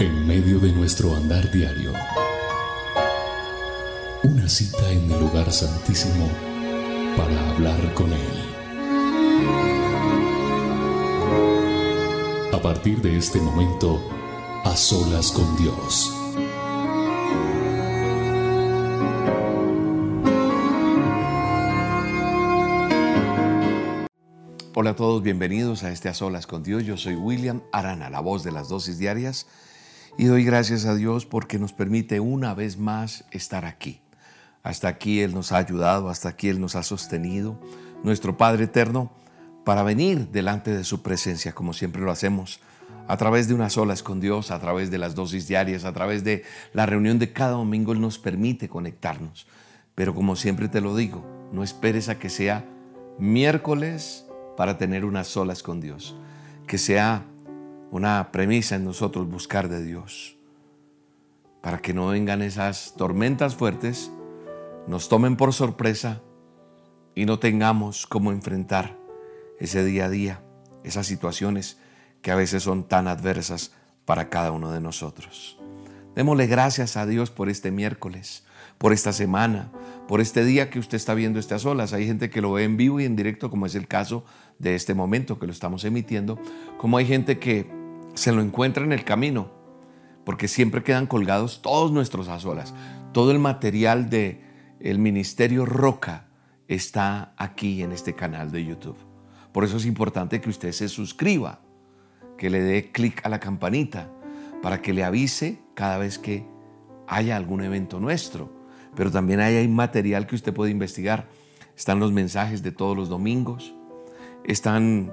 En medio de nuestro andar diario, una cita en el lugar santísimo para hablar con Él. A partir de este momento, a solas con Dios. Hola a todos, bienvenidos a este A Solas con Dios. Yo soy William Arana, la voz de las dosis diarias, y doy gracias a Dios porque nos permite una vez más estar aquí. Hasta aquí Él nos ha ayudado, hasta aquí Él nos ha sostenido, nuestro Padre Eterno, para venir delante de su presencia, como siempre lo hacemos, a través de unas solas con Dios, a través de las dosis diarias, a través de la reunión de cada domingo, Él nos permite conectarnos. Pero como siempre te lo digo, no esperes a que sea miércoles, para tener unas solas con Dios. Que sea una premisa en nosotros buscar de Dios. Para que no vengan esas tormentas fuertes, nos tomen por sorpresa y no tengamos cómo enfrentar ese día a día, esas situaciones que a veces son tan adversas para cada uno de nosotros. Démosle gracias a Dios por este miércoles, por esta semana, por este día que usted está viendo estas olas. Hay gente que lo ve en vivo y en directo, como es el caso de este momento que lo estamos emitiendo, como hay gente que se lo encuentra en el camino, porque siempre quedan colgados todos nuestros azolas. Todo el material de el Ministerio Roca está aquí en este canal de YouTube. Por eso es importante que usted se suscriba, que le dé clic a la campanita para que le avise cada vez que haya algún evento nuestro. Pero también hay, hay material que usted puede investigar. Están los mensajes de todos los domingos, están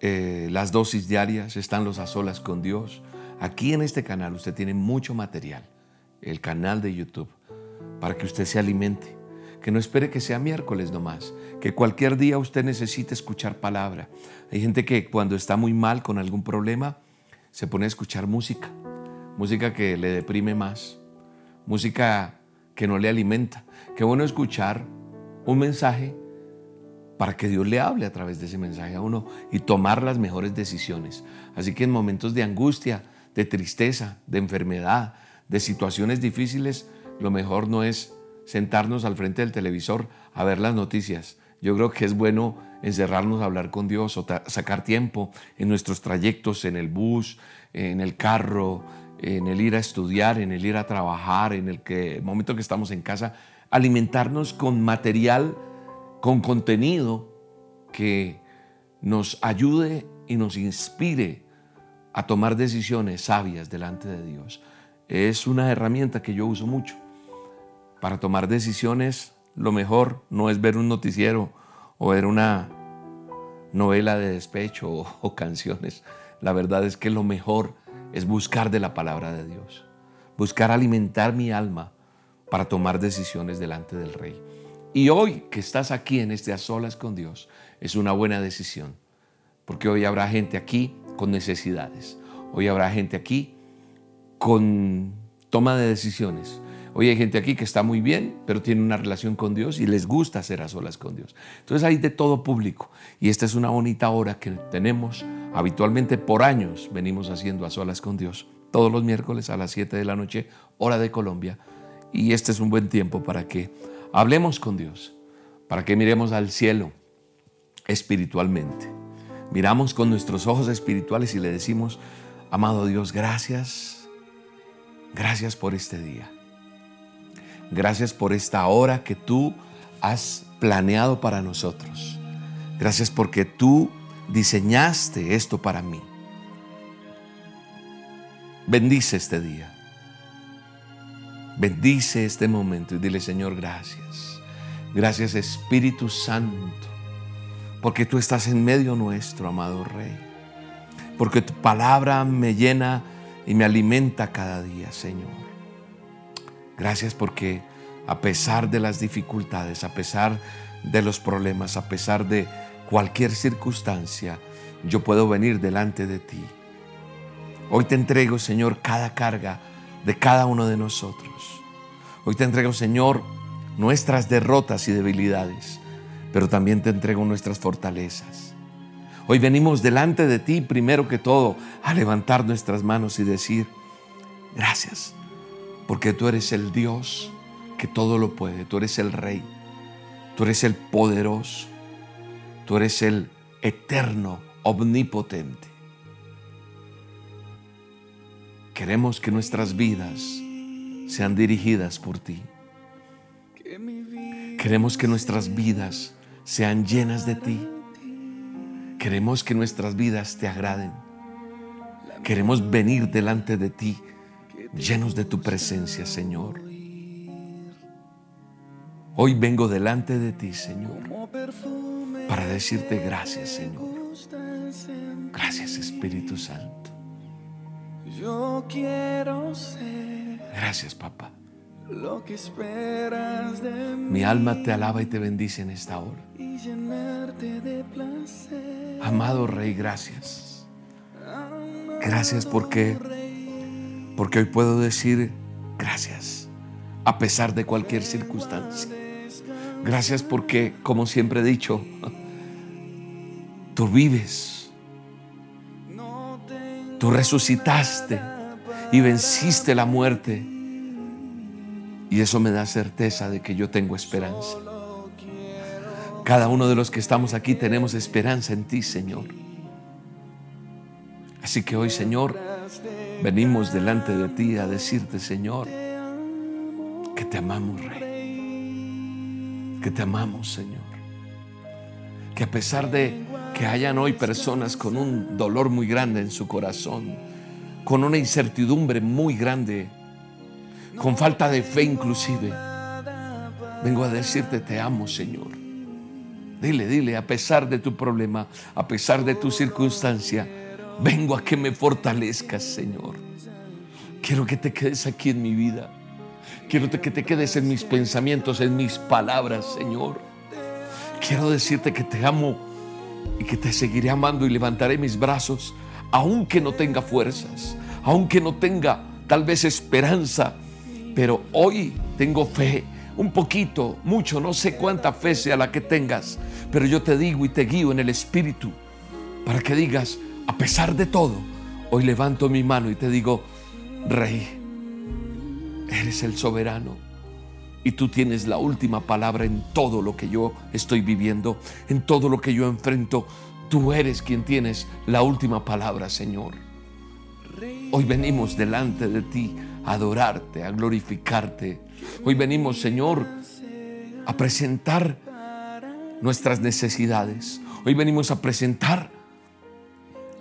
eh, las dosis diarias, están los a solas con Dios. Aquí en este canal usted tiene mucho material, el canal de YouTube, para que usted se alimente, que no espere que sea miércoles nomás, que cualquier día usted necesite escuchar palabra. Hay gente que cuando está muy mal con algún problema, se pone a escuchar música, música que le deprime más, música que no le alimenta. Qué bueno escuchar un mensaje para que Dios le hable a través de ese mensaje a uno y tomar las mejores decisiones. Así que en momentos de angustia, de tristeza, de enfermedad, de situaciones difíciles, lo mejor no es sentarnos al frente del televisor a ver las noticias. Yo creo que es bueno encerrarnos a hablar con Dios o sacar tiempo en nuestros trayectos, en el bus, en el carro, en el ir a estudiar, en el ir a trabajar, en el, que, el momento que estamos en casa, alimentarnos con material con contenido que nos ayude y nos inspire a tomar decisiones sabias delante de Dios. Es una herramienta que yo uso mucho. Para tomar decisiones, lo mejor no es ver un noticiero o ver una novela de despecho o, canciones. La verdad es que lo mejor es buscar de la palabra de Dios. Buscar alimentar mi alma para tomar decisiones delante del Rey. Y hoy que estás aquí en este a solas con Dios, es una buena decisión, porque hoy habrá gente aquí con necesidades, hoy habrá gente aquí con toma de decisiones. Hoy hay gente aquí que está muy bien, pero tiene una relación con Dios y les gusta hacer a solas con Dios. Entonces hay de todo público y esta es una bonita hora que tenemos habitualmente por años venimos haciendo a solas con Dios todos los miércoles a las 7 de la noche, hora de Colombia. Y este es un buen tiempo para que Hablemos con Dios para que miremos al cielo espiritualmente. Miramos con nuestros ojos espirituales y le decimos, amado Dios, gracias, gracias por este día. Gracias por esta hora que tú has planeado para nosotros. Gracias porque tú diseñaste esto para mí. Bendice este día. Bendice este momento y dile, Señor, gracias. Gracias Espíritu Santo, porque tú estás en medio nuestro, amado Rey. Porque tu palabra me llena y me alimenta cada día, Señor. Gracias porque a pesar de las dificultades, a pesar de los problemas, a pesar de cualquier circunstancia, yo puedo venir delante de ti. Hoy te entrego, Señor, cada carga de cada uno de nosotros. Hoy te entrego, Señor, nuestras derrotas y debilidades, pero también te entrego nuestras fortalezas. Hoy venimos delante de ti, primero que todo, a levantar nuestras manos y decir, Gracias, porque tú eres el Dios que todo lo puede, tú eres el Rey, tú eres el poderoso, tú eres el eterno, omnipotente. Queremos que nuestras vidas sean dirigidas por ti. Queremos que nuestras vidas sean llenas de ti. Queremos que nuestras vidas te agraden. Queremos venir delante de ti llenos de tu presencia, Señor. Hoy vengo delante de ti, Señor, para decirte gracias, Señor. Gracias, Espíritu Santo. Yo quiero ser Gracias, papá. lo que esperas de mí Mi alma te alaba y te bendice en esta hora. y llenarte de placer. Amado Rey, gracias. Gracias porque porque hoy puedo decir gracias a pesar de cualquier circunstancia. Gracias porque como siempre he dicho, tú vives. Tú resucitaste y venciste la muerte. Y eso me da certeza de que yo tengo esperanza. Cada uno de los que estamos aquí tenemos esperanza en ti, Señor. Así que hoy, Señor, venimos delante de ti a decirte, Señor, que te amamos, Rey. Que te amamos, Señor. Que a pesar de que hayan hoy personas con un dolor muy grande en su corazón, con una incertidumbre muy grande, con falta de fe inclusive, vengo a decirte, te amo, Señor. Dile, dile, a pesar de tu problema, a pesar de tu circunstancia, vengo a que me fortalezcas, Señor. Quiero que te quedes aquí en mi vida. Quiero que te quedes en mis pensamientos, en mis palabras, Señor. Quiero decirte que te amo y que te seguiré amando y levantaré mis brazos, aunque no tenga fuerzas, aunque no tenga tal vez esperanza, pero hoy tengo fe, un poquito, mucho, no sé cuánta fe sea la que tengas, pero yo te digo y te guío en el Espíritu para que digas, a pesar de todo, hoy levanto mi mano y te digo, Rey, eres el soberano y tú tienes la última palabra en todo lo que yo estoy viviendo, en todo lo que yo enfrento. Tú eres quien tienes la última palabra, Señor. Hoy venimos delante de ti a adorarte, a glorificarte. Hoy venimos, Señor, a presentar nuestras necesidades. Hoy venimos a presentar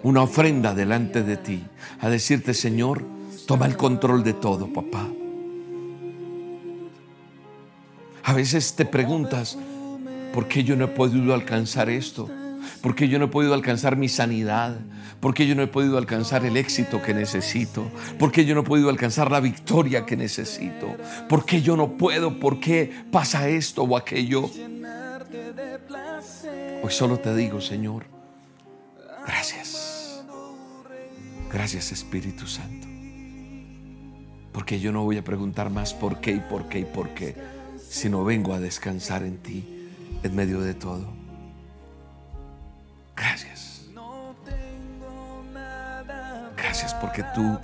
una ofrenda delante de ti, a decirte, Señor, toma el control de todo, papá. A veces te preguntas, ¿por qué yo no he podido alcanzar esto? ¿Por qué yo no he podido alcanzar mi sanidad? ¿Por qué yo no he podido alcanzar el éxito que necesito? ¿Por qué yo no he podido alcanzar la victoria que necesito? ¿Por qué yo no puedo? ¿Por qué pasa esto o aquello? Hoy solo te digo, Señor, gracias. Gracias Espíritu Santo. Porque yo no voy a preguntar más por qué y por qué y por qué, sino vengo a descansar en ti en medio de todo. Gracias. Gracias porque tú,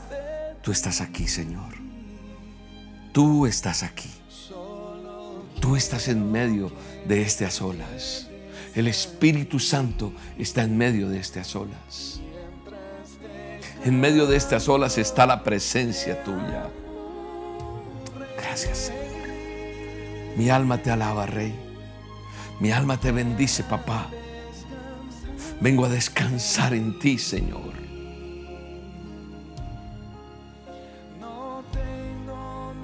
tú estás aquí, Señor. Tú estás aquí. Tú estás en medio de este a solas. El Espíritu Santo está en medio de este a solas. En medio de estas olas está la presencia tuya. Gracias, Señor. Mi alma te alaba, Rey. Mi alma te bendice, papá. Vengo a descansar en ti, Señor.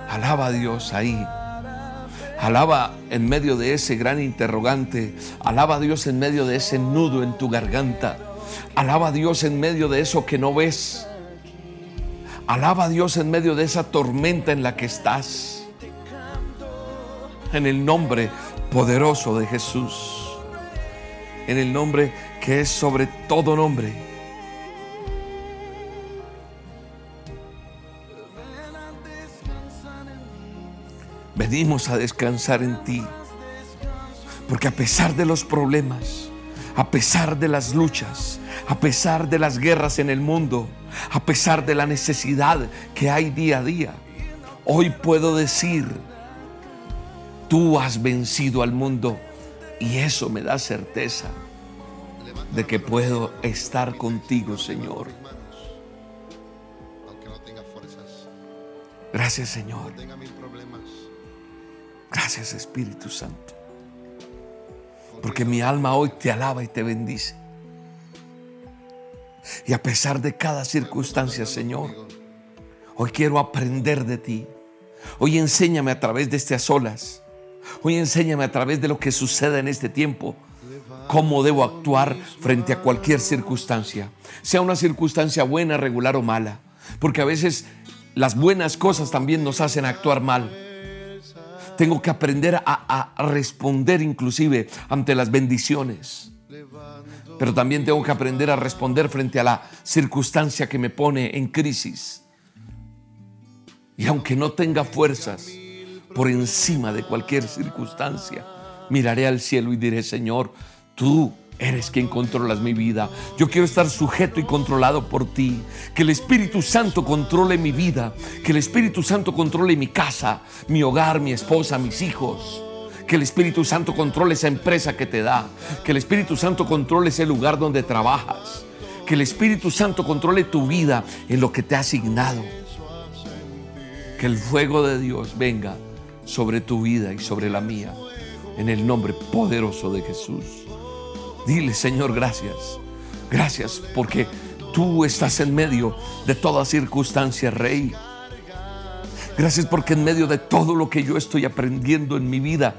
Alaba a Dios ahí. Alaba en medio de ese gran interrogante. Alaba a Dios en medio de ese nudo en tu garganta. Alaba a Dios en medio de eso que no ves. Alaba a Dios en medio de esa tormenta en la que estás. En el nombre poderoso de Jesús. En el nombre que es sobre todo nombre. Venimos a descansar en ti. Porque a pesar de los problemas, a pesar de las luchas, a pesar de las guerras en el mundo, a pesar de la necesidad que hay día a día. Hoy puedo decir, tú has vencido al mundo y eso me da certeza de que puedo estar contigo, Señor. Gracias, Señor. Gracias, Espíritu Santo. Porque mi alma hoy te alaba y te bendice. Y a pesar de cada circunstancia, Señor, hoy quiero aprender de ti. Hoy enséñame a través de a solas. Hoy enséñame a través de lo que sucede en este tiempo cómo debo actuar frente a cualquier circunstancia, sea una circunstancia buena, regular o mala, porque a veces las buenas cosas también nos hacen actuar mal. Tengo que aprender a, a responder inclusive ante las bendiciones, pero también tengo que aprender a responder frente a la circunstancia que me pone en crisis. Y aunque no tenga fuerzas, por encima de cualquier circunstancia, miraré al cielo y diré, Señor, tú eres quien controlas mi vida. Yo quiero estar sujeto y controlado por ti. Que el Espíritu Santo controle mi vida. Que el Espíritu Santo controle mi casa, mi hogar, mi esposa, mis hijos. Que el Espíritu Santo controle esa empresa que te da. Que el Espíritu Santo controle ese lugar donde trabajas. Que el Espíritu Santo controle tu vida en lo que te ha asignado. Que el fuego de Dios venga sobre tu vida y sobre la mía. En el nombre poderoso de Jesús. Dile, Señor, gracias. Gracias porque tú estás en medio de toda circunstancia, Rey. Gracias porque en medio de todo lo que yo estoy aprendiendo en mi vida,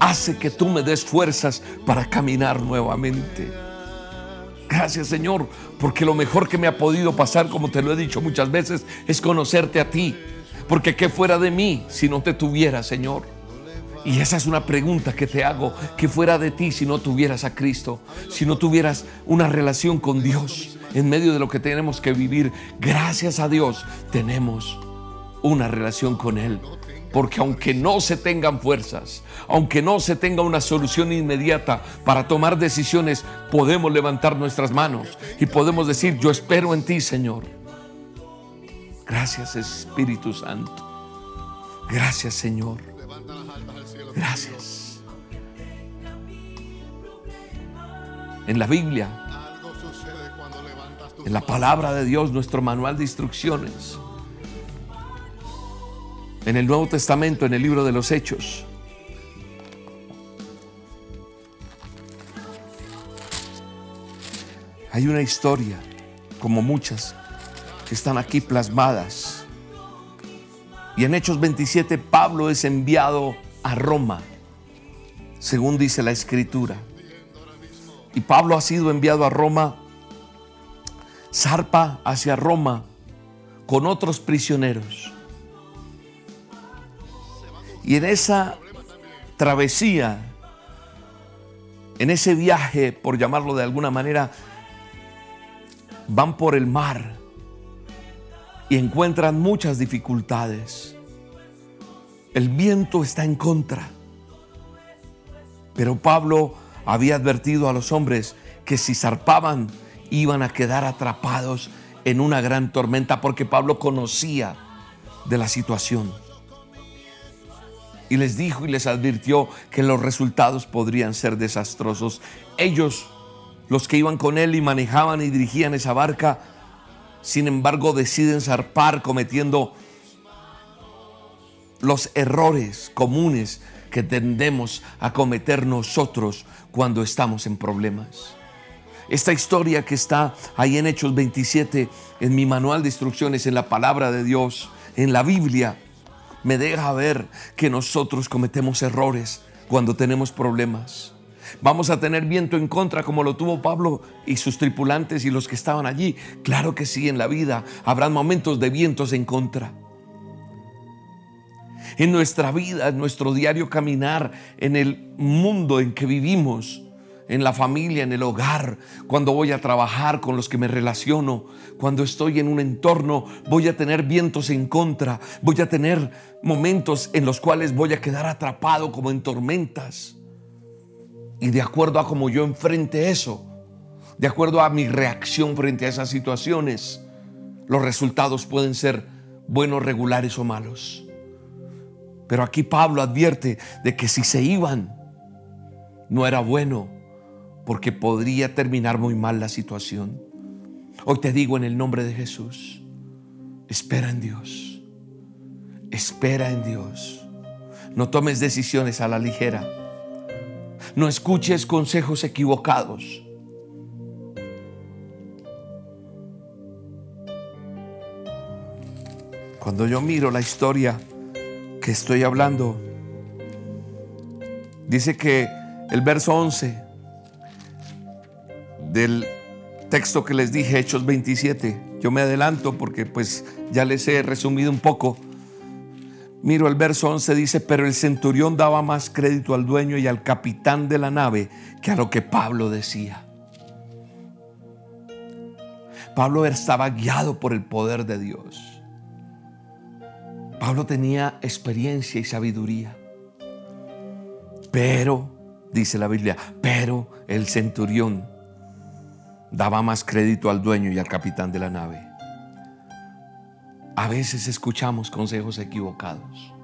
hace que tú me des fuerzas para caminar nuevamente. Gracias Señor, porque lo mejor que me ha podido pasar, como te lo he dicho muchas veces, es conocerte a ti. Porque qué fuera de mí si no te tuviera, Señor. Y esa es una pregunta que te hago, ¿qué fuera de ti si no tuvieras a Cristo? Si no tuvieras una relación con Dios en medio de lo que tenemos que vivir. Gracias a Dios tenemos una relación con Él. Porque aunque no se tengan fuerzas, aunque no se tenga una solución inmediata para tomar decisiones, podemos levantar nuestras manos y podemos decir, yo espero en ti, Señor. Gracias, Espíritu Santo. Gracias, Señor. Gracias. En la Biblia, en la palabra de Dios, nuestro manual de instrucciones, en el Nuevo Testamento, en el libro de los Hechos, hay una historia, como muchas, que están aquí plasmadas. Y en Hechos 27, Pablo es enviado a Roma, según dice la escritura. Y Pablo ha sido enviado a Roma, zarpa hacia Roma con otros prisioneros. Y en esa travesía, en ese viaje, por llamarlo de alguna manera, van por el mar y encuentran muchas dificultades. El viento está en contra. Pero Pablo había advertido a los hombres que si zarpaban iban a quedar atrapados en una gran tormenta porque Pablo conocía de la situación. Y les dijo y les advirtió que los resultados podrían ser desastrosos. Ellos, los que iban con él y manejaban y dirigían esa barca, sin embargo deciden zarpar cometiendo los errores comunes que tendemos a cometer nosotros cuando estamos en problemas. Esta historia que está ahí en Hechos 27, en mi manual de instrucciones, en la palabra de Dios, en la Biblia, me deja ver que nosotros cometemos errores cuando tenemos problemas. Vamos a tener viento en contra como lo tuvo Pablo y sus tripulantes y los que estaban allí. Claro que sí, en la vida habrán momentos de vientos en contra. En nuestra vida, en nuestro diario caminar, en el mundo en que vivimos, en la familia, en el hogar, cuando voy a trabajar con los que me relaciono, cuando estoy en un entorno, voy a tener vientos en contra, voy a tener momentos en los cuales voy a quedar atrapado como en tormentas. Y de acuerdo a cómo yo enfrente eso, de acuerdo a mi reacción frente a esas situaciones, los resultados pueden ser buenos, regulares o malos. Pero aquí Pablo advierte de que si se iban, no era bueno, porque podría terminar muy mal la situación. Hoy te digo en el nombre de Jesús, espera en Dios, espera en Dios. No tomes decisiones a la ligera. No escuches consejos equivocados. Cuando yo miro la historia que estoy hablando, dice que el verso 11 del texto que les dije, Hechos 27, yo me adelanto porque pues ya les he resumido un poco. Miro el verso 11 dice, pero el centurión daba más crédito al dueño y al capitán de la nave que a lo que Pablo decía. Pablo estaba guiado por el poder de Dios. Pablo tenía experiencia y sabiduría. Pero, dice la Biblia, pero el centurión daba más crédito al dueño y al capitán de la nave. A veces escuchamos consejos equivocados.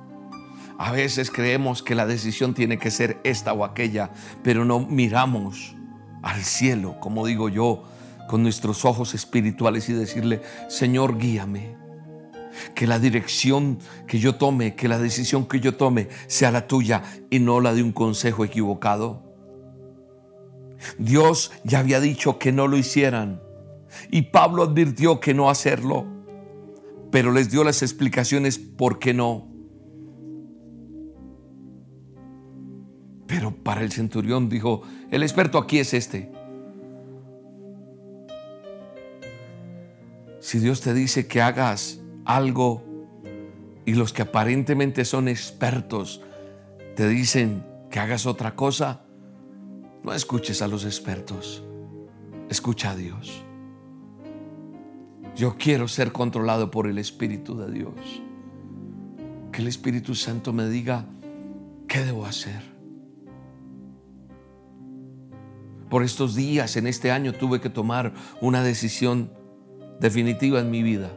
A veces creemos que la decisión tiene que ser esta o aquella, pero no miramos al cielo, como digo yo, con nuestros ojos espirituales y decirle, Señor, guíame que la dirección que yo tome, que la decisión que yo tome sea la tuya y no la de un consejo equivocado. Dios ya había dicho que no lo hicieran y Pablo advirtió que no hacerlo, pero les dio las explicaciones por qué no. Pero para el centurión dijo, el experto aquí es este. Si Dios te dice que hagas algo y los que aparentemente son expertos te dicen que hagas otra cosa, no escuches a los expertos, escucha a Dios. Yo quiero ser controlado por el Espíritu de Dios. Que el Espíritu Santo me diga qué debo hacer. Por estos días, en este año, tuve que tomar una decisión definitiva en mi vida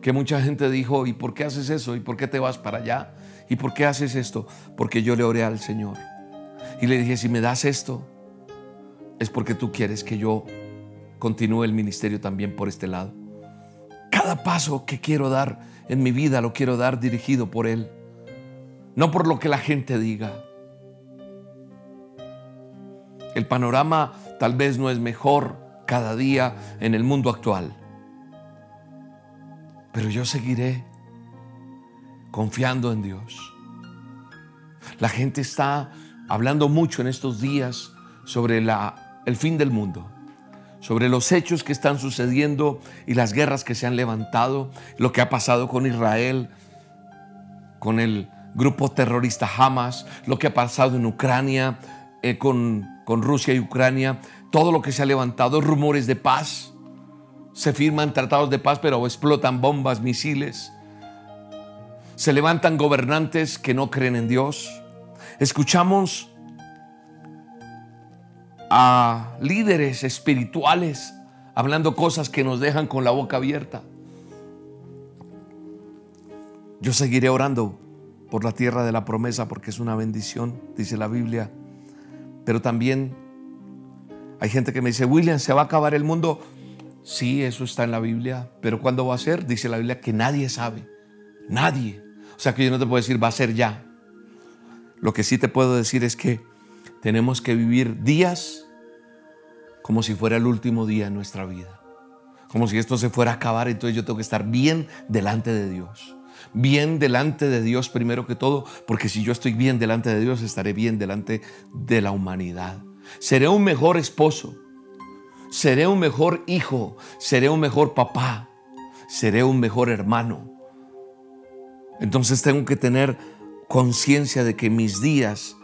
que mucha gente dijo, ¿y por qué haces eso? ¿Y por qué te vas para allá? ¿Y por qué haces esto? Porque yo le oré al Señor. Y le dije, si me das esto, es porque tú quieres que yo continúe el ministerio también por este lado. Cada paso que quiero dar en mi vida lo quiero dar dirigido por Él, no por lo que la gente diga. El panorama tal vez no es mejor cada día en el mundo actual pero yo seguiré confiando en Dios. La gente está hablando mucho en estos días sobre el fin del mundo, sobre los hechos que están sucediendo y las guerras que se han levantado, lo que ha pasado con Israel, con el grupo terrorista Hamas, lo que ha pasado en Ucrania, eh, con, con Rusia y Ucrania, todo lo que se ha levantado, rumores de paz se firman tratados de paz, pero explotan bombas, misiles. Se levantan gobernantes que no creen en Dios. Escuchamos a líderes espirituales hablando cosas que nos dejan con la boca abierta. Yo seguiré orando por la tierra de la promesa porque es una bendición, dice la Biblia. Pero también hay gente que me dice, William, se va a acabar el mundo. Sí, eso está en la Biblia, pero ¿cuándo va a ser? Dice la Biblia que nadie sabe. Nadie. O sea que yo no te puedo decir va a ser ya. Lo que sí te puedo decir es que tenemos que vivir días como si fuera el último día de nuestra vida. Como si esto se fuera a acabar, entonces yo tengo que estar bien delante de Dios. Bien delante de Dios primero que todo, porque si yo estoy bien delante de Dios, estaré bien delante de la humanidad. Seré un mejor esposo, seré un mejor hijo, seré un mejor papá, seré un mejor hermano. Entonces tengo que tener conciencia de que mis días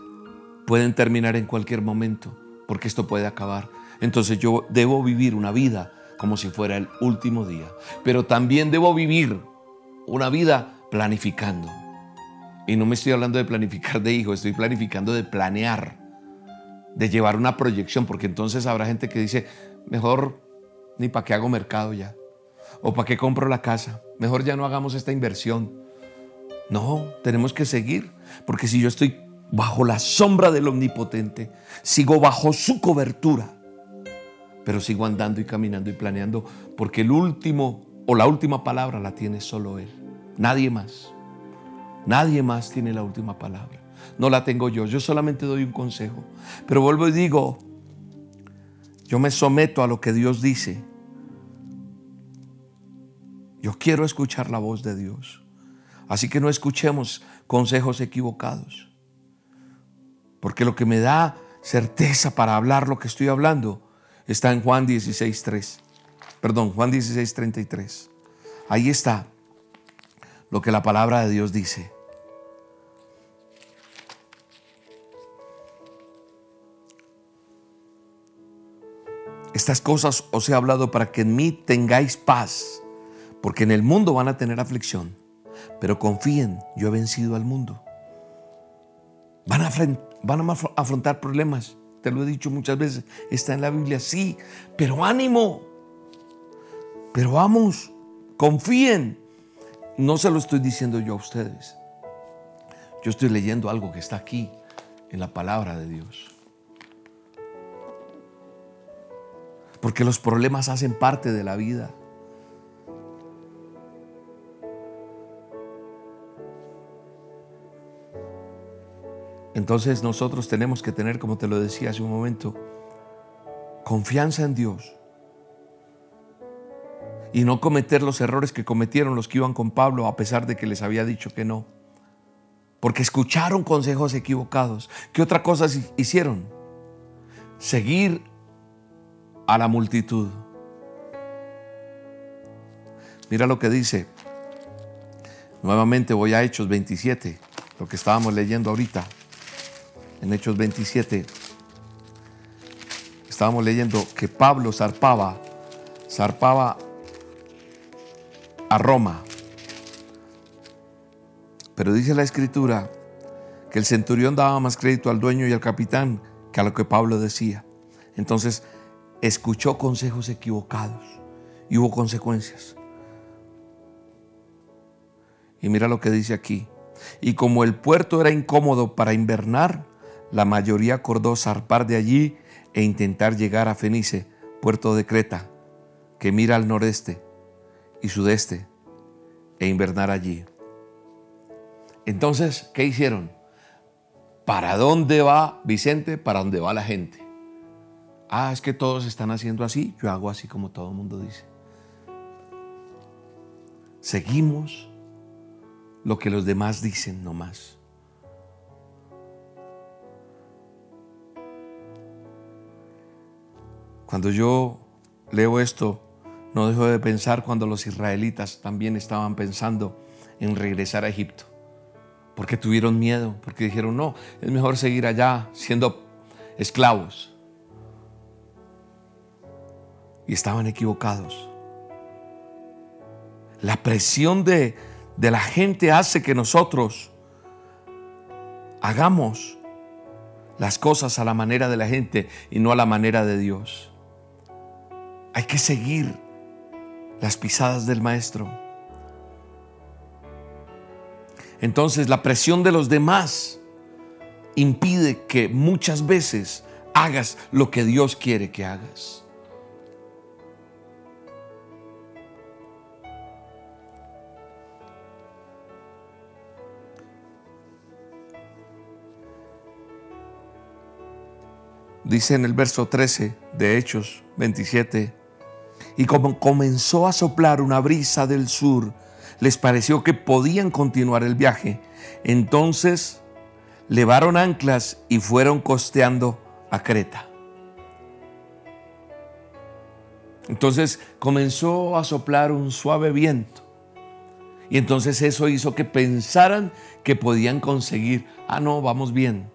pueden terminar en cualquier momento, porque esto puede acabar. Entonces yo debo vivir una vida como si fuera el último día, pero también debo vivir una vida planificando. Y no me estoy hablando de planificar de hijo, estoy planificando de planear de llevar una proyección, porque entonces habrá gente que dice, mejor ni para qué hago mercado ya, o para qué compro la casa, mejor ya no hagamos esta inversión. No, tenemos que seguir, porque si yo estoy bajo la sombra del Omnipotente, sigo bajo su cobertura, pero sigo andando y caminando y planeando, porque el último o la última palabra la tiene solo Él, nadie más. Nadie más tiene la última palabra. No la tengo yo, yo solamente doy un consejo. Pero vuelvo y digo, yo me someto a lo que Dios dice. Yo quiero escuchar la voz de Dios. Así que no escuchemos consejos equivocados. Porque lo que me da certeza para hablar lo que estoy hablando está en Juan 16.3. Perdón, Juan 16.33. Ahí está lo que la palabra de Dios dice. Estas cosas os he hablado para que en mí tengáis paz, porque en el mundo van a tener aflicción, pero confíen, yo he vencido al mundo. Van a, van a afrontar problemas, te lo he dicho muchas veces, está en la Biblia, sí, pero ánimo, pero vamos, confíen. No se lo estoy diciendo yo a ustedes, yo estoy leyendo algo que está aquí en la palabra de Dios. porque los problemas hacen parte de la vida. Entonces nosotros tenemos que tener, como te lo decía hace un momento, confianza en Dios y no cometer los errores que cometieron los que iban con Pablo a pesar de que les había dicho que no. Porque escucharon consejos equivocados. ¿Qué otra cosa hicieron? Seguir a la multitud. Mira lo que dice. Nuevamente voy a Hechos 27, lo que estábamos leyendo ahorita. En Hechos 27 estábamos leyendo que Pablo zarpaba, zarpaba a Roma. Pero dice la escritura que el centurión daba más crédito al dueño y al capitán que a lo que Pablo decía. Entonces escuchó consejos equivocados y hubo consecuencias. Y mira lo que dice aquí. Y como el puerto era incómodo para invernar, la mayoría acordó zarpar de allí e intentar llegar a Fenice, puerto de Creta, que mira al noreste y sudeste, e invernar allí. Entonces, ¿qué hicieron? ¿Para dónde va Vicente? ¿Para dónde va la gente? Ah, es que todos están haciendo así, yo hago así como todo el mundo dice. Seguimos lo que los demás dicen nomás. Cuando yo leo esto, no dejo de pensar cuando los israelitas también estaban pensando en regresar a Egipto, porque tuvieron miedo, porque dijeron, no, es mejor seguir allá siendo esclavos y estaban equivocados. La presión de, de la gente hace que nosotros hagamos las cosas a la manera de la gente y no a la manera de Dios. Hay que seguir las pisadas del Maestro. Entonces la presión de los demás impide que muchas veces hagas lo que Dios quiere que hagas. dice en el verso 13 de Hechos 27, y como comenzó a soplar una brisa del sur, les pareció que podían continuar el viaje. Entonces levaron anclas y fueron costeando a Creta. Entonces comenzó a soplar un suave viento. Y entonces eso hizo que pensaran que podían conseguir, ah, no, vamos bien.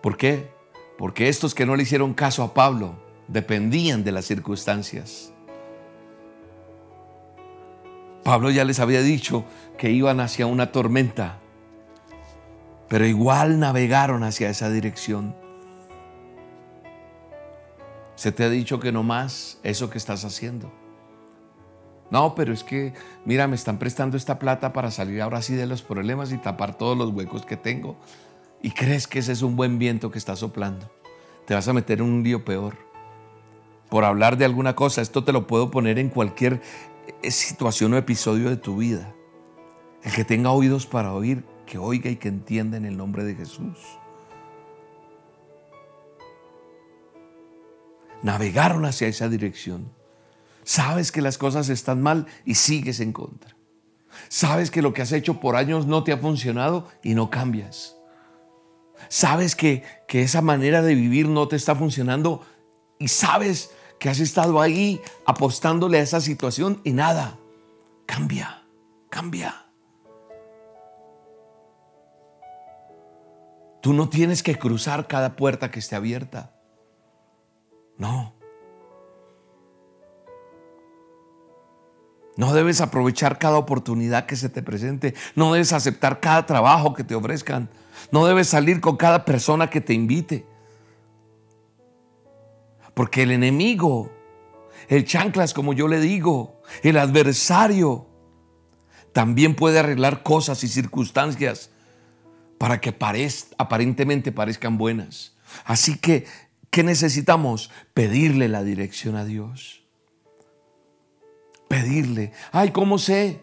¿Por qué? Porque estos que no le hicieron caso a Pablo dependían de las circunstancias. Pablo ya les había dicho que iban hacia una tormenta, pero igual navegaron hacia esa dirección. Se te ha dicho que no más eso que estás haciendo. No, pero es que, mira, me están prestando esta plata para salir ahora sí de los problemas y tapar todos los huecos que tengo. Y crees que ese es un buen viento que está soplando. Te vas a meter en un lío peor. Por hablar de alguna cosa, esto te lo puedo poner en cualquier eh, situación o episodio de tu vida. El que tenga oídos para oír, que oiga y que entienda en el nombre de Jesús. Navegaron hacia esa dirección. Sabes que las cosas están mal y sigues en contra. Sabes que lo que has hecho por años no te ha funcionado y no cambias. Sabes que, que esa manera de vivir no te está funcionando y sabes que has estado ahí apostándole a esa situación y nada. Cambia, cambia. Tú no tienes que cruzar cada puerta que esté abierta. No. No debes aprovechar cada oportunidad que se te presente. No debes aceptar cada trabajo que te ofrezcan. No debes salir con cada persona que te invite. Porque el enemigo, el chanclas como yo le digo, el adversario, también puede arreglar cosas y circunstancias para que aparentemente parezcan buenas. Así que, ¿qué necesitamos? Pedirle la dirección a Dios. Pedirle. Ay, ¿cómo sé?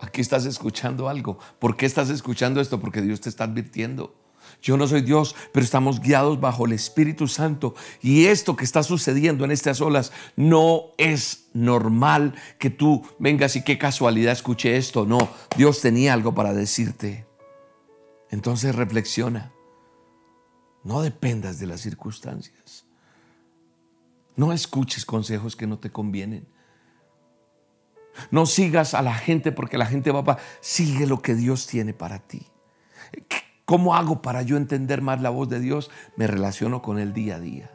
Aquí estás escuchando algo. ¿Por qué estás escuchando esto? Porque Dios te está advirtiendo. Yo no soy Dios, pero estamos guiados bajo el Espíritu Santo. Y esto que está sucediendo en estas olas no es normal que tú vengas y qué casualidad escuché esto. No, Dios tenía algo para decirte. Entonces reflexiona. No dependas de las circunstancias. No escuches consejos que no te convienen. No sigas a la gente porque la gente va para... Sigue lo que Dios tiene para ti. ¿Cómo hago para yo entender más la voz de Dios? Me relaciono con Él día a día.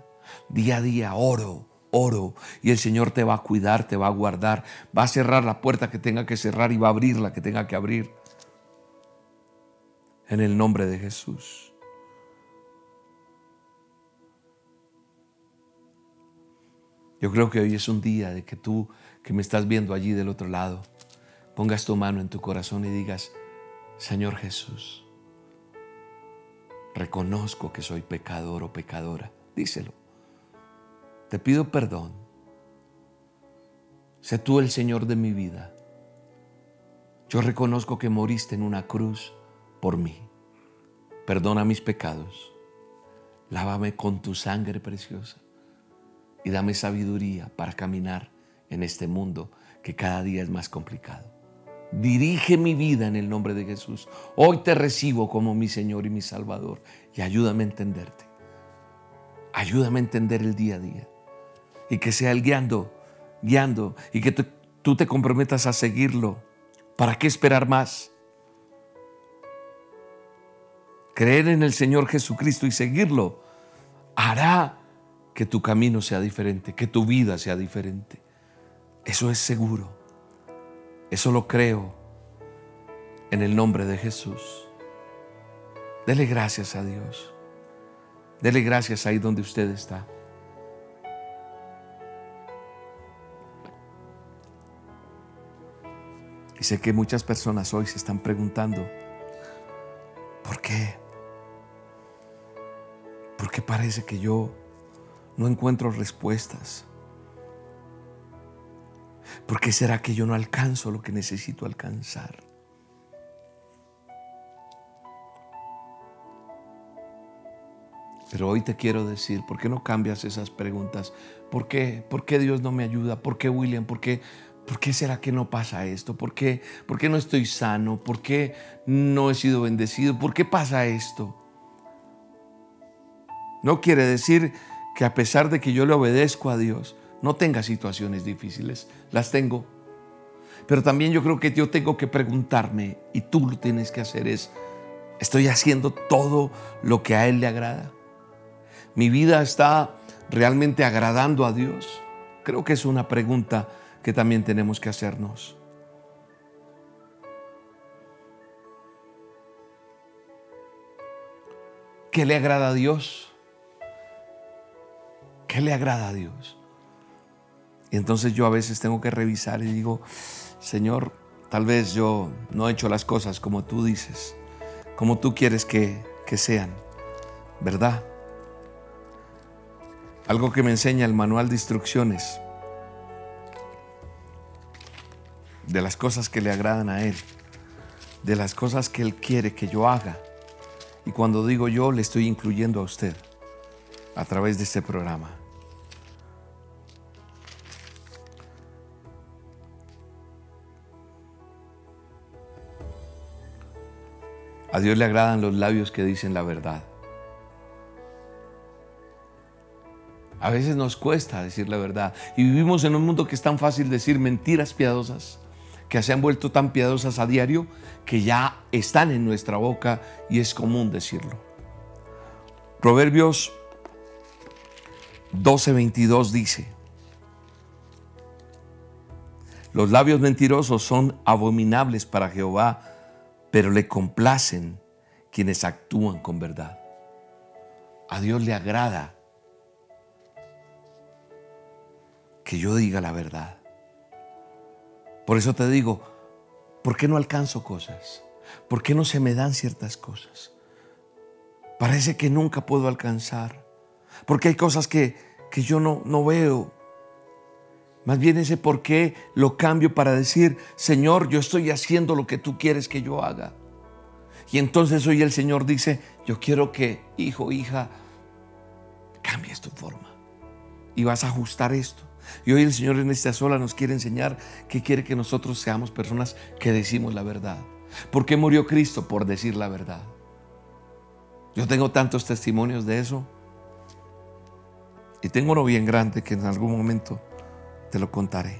Día a día oro, oro. Y el Señor te va a cuidar, te va a guardar. Va a cerrar la puerta que tenga que cerrar y va a abrir la que tenga que abrir. En el nombre de Jesús. Yo creo que hoy es un día de que tú que me estás viendo allí del otro lado, pongas tu mano en tu corazón y digas, Señor Jesús, reconozco que soy pecador o pecadora. Díselo. Te pido perdón. Sé tú el Señor de mi vida. Yo reconozco que moriste en una cruz por mí. Perdona mis pecados. Lávame con tu sangre preciosa y dame sabiduría para caminar en este mundo que cada día es más complicado. Dirige mi vida en el nombre de Jesús. Hoy te recibo como mi Señor y mi Salvador y ayúdame a entenderte. Ayúdame a entender el día a día y que sea el guiando, guiando y que tú te comprometas a seguirlo. ¿Para qué esperar más? Creer en el Señor Jesucristo y seguirlo hará que tu camino sea diferente, que tu vida sea diferente. Eso es seguro. Eso lo creo en el nombre de Jesús. Dele gracias a Dios. Dele gracias ahí donde usted está. Y sé que muchas personas hoy se están preguntando, ¿por qué? ¿Por qué parece que yo no encuentro respuestas? ¿Por qué será que yo no alcanzo lo que necesito alcanzar? Pero hoy te quiero decir, ¿por qué no cambias esas preguntas? ¿Por qué? ¿Por qué Dios no me ayuda? ¿Por qué William? ¿Por qué, ¿Por qué será que no pasa esto? ¿Por qué, ¿Por qué no estoy sano? ¿Por qué no he sido bendecido? ¿Por qué pasa esto? No quiere decir que a pesar de que yo le obedezco a Dios, no tenga situaciones difíciles, las tengo. Pero también yo creo que yo tengo que preguntarme, y tú lo tienes que hacer, es, ¿estoy haciendo todo lo que a Él le agrada? ¿Mi vida está realmente agradando a Dios? Creo que es una pregunta que también tenemos que hacernos. ¿Qué le agrada a Dios? ¿Qué le agrada a Dios? Y entonces yo a veces tengo que revisar y digo, Señor, tal vez yo no he hecho las cosas como tú dices, como tú quieres que, que sean, ¿verdad? Algo que me enseña el manual de instrucciones de las cosas que le agradan a Él, de las cosas que Él quiere que yo haga. Y cuando digo yo, le estoy incluyendo a usted a través de este programa. A Dios le agradan los labios que dicen la verdad. A veces nos cuesta decir la verdad. Y vivimos en un mundo que es tan fácil decir mentiras piadosas, que se han vuelto tan piadosas a diario, que ya están en nuestra boca y es común decirlo. Proverbios 12:22 dice, los labios mentirosos son abominables para Jehová, pero le complacen quienes actúan con verdad. A Dios le agrada que yo diga la verdad. Por eso te digo, ¿por qué no alcanzo cosas? ¿Por qué no se me dan ciertas cosas? Parece que nunca puedo alcanzar. Porque hay cosas que, que yo no, no veo. Más bien ese por qué lo cambio para decir, Señor, yo estoy haciendo lo que tú quieres que yo haga. Y entonces hoy el Señor dice, yo quiero que, hijo, hija, cambies tu forma. Y vas a ajustar esto. Y hoy el Señor en esta sola nos quiere enseñar que quiere que nosotros seamos personas que decimos la verdad. ¿Por qué murió Cristo? Por decir la verdad. Yo tengo tantos testimonios de eso. Y tengo uno bien grande que en algún momento te lo contaré.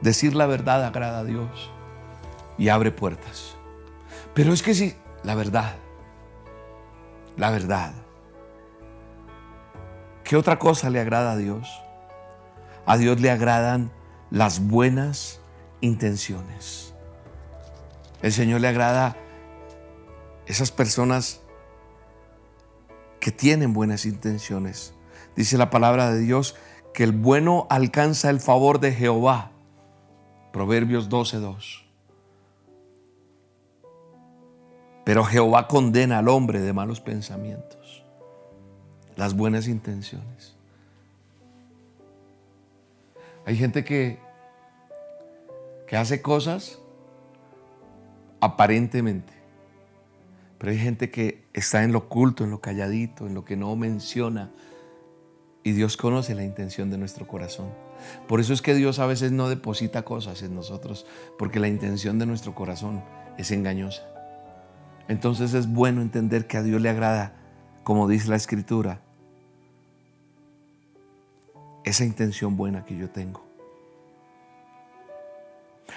Decir la verdad agrada a Dios y abre puertas. Pero es que si la verdad, la verdad, ¿qué otra cosa le agrada a Dios? A Dios le agradan las buenas intenciones. El Señor le agrada esas personas que tienen buenas intenciones. Dice la palabra de Dios que el bueno alcanza el favor de Jehová. Proverbios 12:2. Pero Jehová condena al hombre de malos pensamientos, las buenas intenciones. Hay gente que, que hace cosas aparentemente, pero hay gente que está en lo oculto, en lo calladito, en lo que no menciona, y Dios conoce la intención de nuestro corazón. Por eso es que Dios a veces no deposita cosas en nosotros, porque la intención de nuestro corazón es engañosa. Entonces es bueno entender que a Dios le agrada, como dice la Escritura, esa intención buena que yo tengo.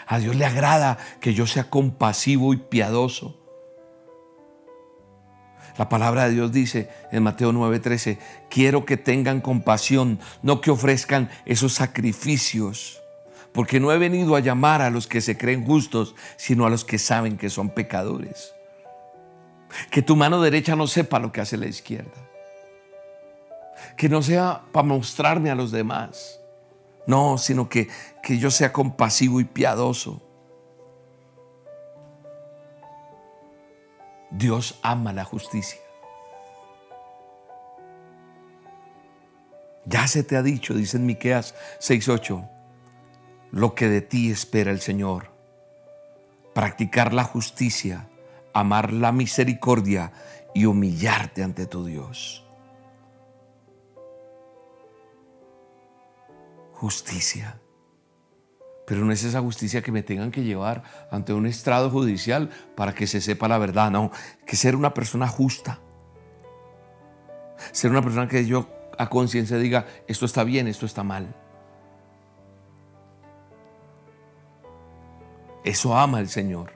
A Dios le agrada que yo sea compasivo y piadoso. La palabra de Dios dice en Mateo 9:13, quiero que tengan compasión, no que ofrezcan esos sacrificios, porque no he venido a llamar a los que se creen justos, sino a los que saben que son pecadores. Que tu mano derecha no sepa lo que hace la izquierda. Que no sea para mostrarme a los demás. No, sino que, que yo sea compasivo y piadoso. Dios ama la justicia. Ya se te ha dicho, dice en Miqueas 6:8, lo que de ti espera el Señor, practicar la justicia, amar la misericordia y humillarte ante tu Dios. Justicia. Pero no es esa justicia que me tengan que llevar ante un estrado judicial para que se sepa la verdad, no. Que ser una persona justa. Ser una persona que yo a conciencia diga, esto está bien, esto está mal. Eso ama el Señor.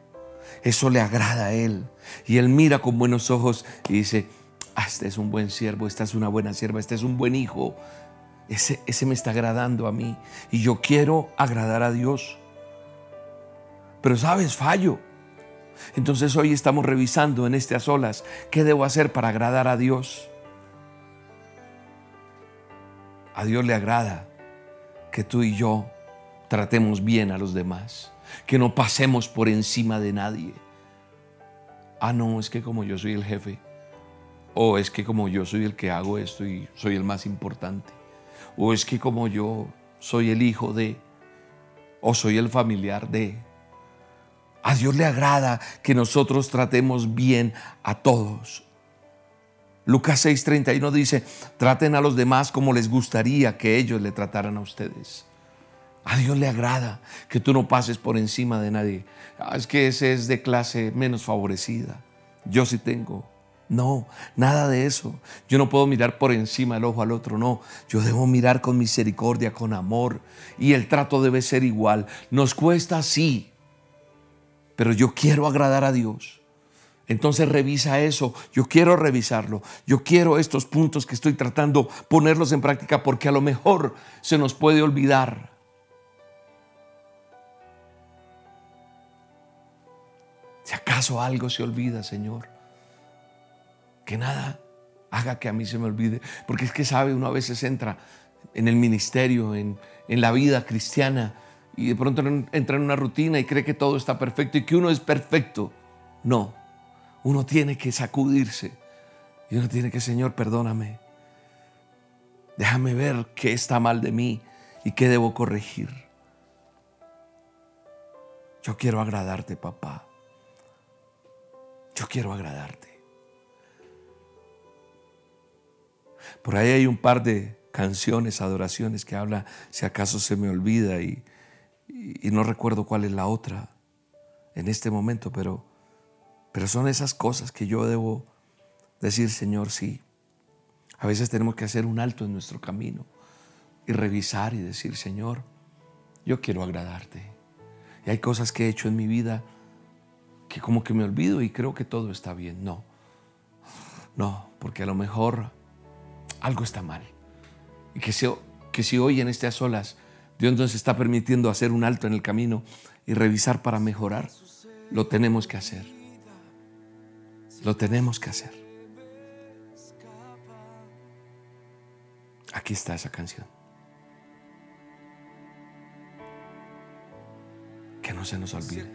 Eso le agrada a Él. Y Él mira con buenos ojos y dice, ah, este es un buen siervo, esta es una buena sierva, este es un buen hijo. Ese, ese me está agradando a mí. Y yo quiero agradar a Dios. Pero sabes, fallo. Entonces hoy estamos revisando en este a solas qué debo hacer para agradar a Dios. A Dios le agrada que tú y yo tratemos bien a los demás, que no pasemos por encima de nadie. Ah, no, es que como yo soy el jefe, o es que como yo soy el que hago esto y soy el más importante, o es que como yo soy el hijo de, o soy el familiar de. A Dios le agrada que nosotros tratemos bien a todos. Lucas 6:31 dice, traten a los demás como les gustaría que ellos le trataran a ustedes. A Dios le agrada que tú no pases por encima de nadie. Ah, es que ese es de clase menos favorecida. Yo sí tengo. No, nada de eso. Yo no puedo mirar por encima el ojo al otro, no. Yo debo mirar con misericordia, con amor. Y el trato debe ser igual. Nos cuesta sí, pero yo quiero agradar a Dios. Entonces revisa eso. Yo quiero revisarlo. Yo quiero estos puntos que estoy tratando ponerlos en práctica porque a lo mejor se nos puede olvidar. Si acaso algo se olvida, Señor, que nada haga que a mí se me olvide. Porque es que sabe, uno a veces entra en el ministerio, en, en la vida cristiana, y de pronto entra en una rutina y cree que todo está perfecto y que uno es perfecto. No, uno tiene que sacudirse y uno tiene que, Señor, perdóname. Déjame ver qué está mal de mí y qué debo corregir. Yo quiero agradarte, papá. Yo quiero agradarte. Por ahí hay un par de canciones, adoraciones que habla, si acaso se me olvida y, no recuerdo cuál es la otra en este momento, pero, pero son esas cosas que yo debo decir, Señor, sí. A veces tenemos que hacer un alto en nuestro camino y revisar y decir, Señor, yo quiero agradarte. Y hay cosas que he hecho en mi vida que como que me olvido y creo que todo está bien. No, no, porque a lo mejor algo está mal. Y que si, que si hoy en estas solas Dios nos está permitiendo hacer un alto en el camino y revisar para mejorar, lo tenemos que hacer. Lo tenemos que hacer. Aquí está esa canción. Que no se nos olvide.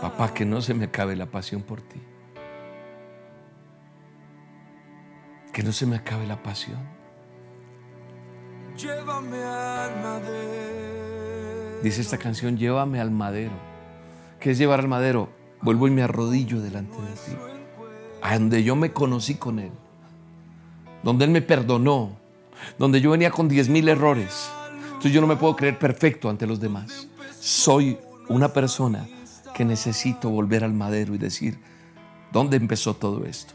Papá, que no se me acabe la pasión por ti. Que no se me acabe la pasión. Llévame al madero. Dice esta canción, llévame al madero. ¿Qué es llevar al madero? Vuelvo y me arrodillo delante de ti. A donde yo me conocí con Él. Donde Él me perdonó. Donde yo venía con diez mil errores. Entonces yo no me puedo creer perfecto ante los demás. Soy una persona que necesito volver al madero y decir, ¿dónde empezó todo esto?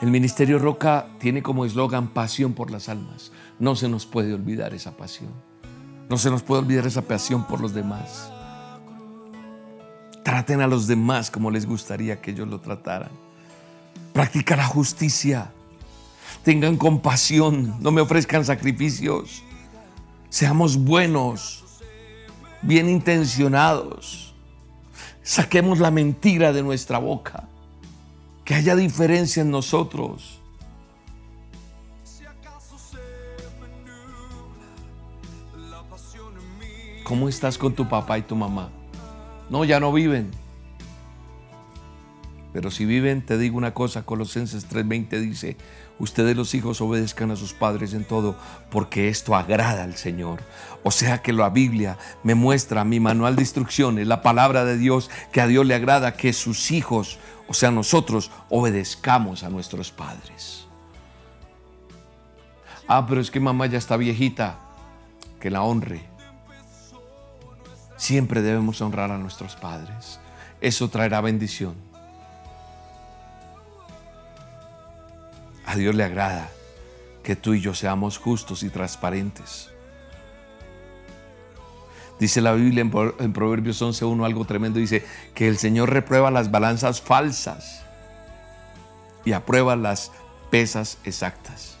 El Ministerio Roca tiene como eslogan pasión por las almas. No se nos puede olvidar esa pasión. No se nos puede olvidar esa pasión por los demás. Traten a los demás como les gustaría que ellos lo trataran. Practica la justicia. Tengan compasión. No me ofrezcan sacrificios. Seamos buenos bien intencionados. Saquemos la mentira de nuestra boca. Que haya diferencia en nosotros. ¿Cómo estás con tu papá y tu mamá? No, ya no viven. Pero si viven, te digo una cosa, Colosenses 3:20 dice, ustedes los hijos obedezcan a sus padres en todo, porque esto agrada al Señor. O sea que la Biblia me muestra mi manual de instrucciones, la palabra de Dios, que a Dios le agrada que sus hijos, o sea nosotros, obedezcamos a nuestros padres. Ah, pero es que mamá ya está viejita, que la honre. Siempre debemos honrar a nuestros padres. Eso traerá bendición. A Dios le agrada que tú y yo seamos justos y transparentes. Dice la Biblia en Proverbios 11.1 algo tremendo. Dice que el Señor reprueba las balanzas falsas y aprueba las pesas exactas.